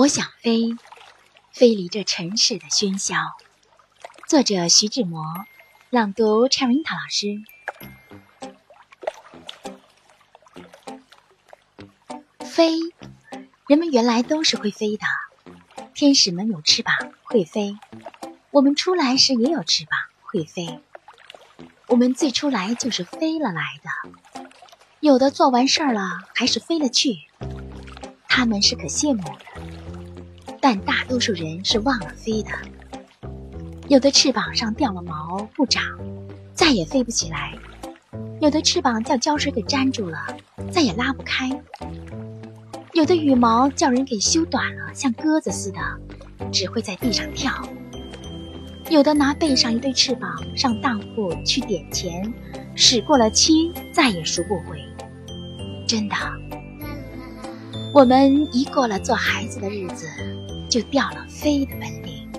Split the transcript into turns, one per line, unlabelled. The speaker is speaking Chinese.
我想飞，飞离这尘世的喧嚣。作者徐志摩，朗读 c h e r i t a 老师。飞，人们原来都是会飞的。天使们有翅膀会飞，我们出来时也有翅膀会飞。我们最初来就是飞了来的，有的做完事儿了还是飞了去，他们是可羡慕的。但大多数人是忘了飞的，有的翅膀上掉了毛不长，再也飞不起来；有的翅膀叫胶水给粘住了，再也拉不开；有的羽毛叫人给修短了，像鸽子似的，只会在地上跳；有的拿背上一对翅膀上当铺去点钱，使过了期再也赎不回。真的，我们一过了做孩子的日子。就掉了飞的本领。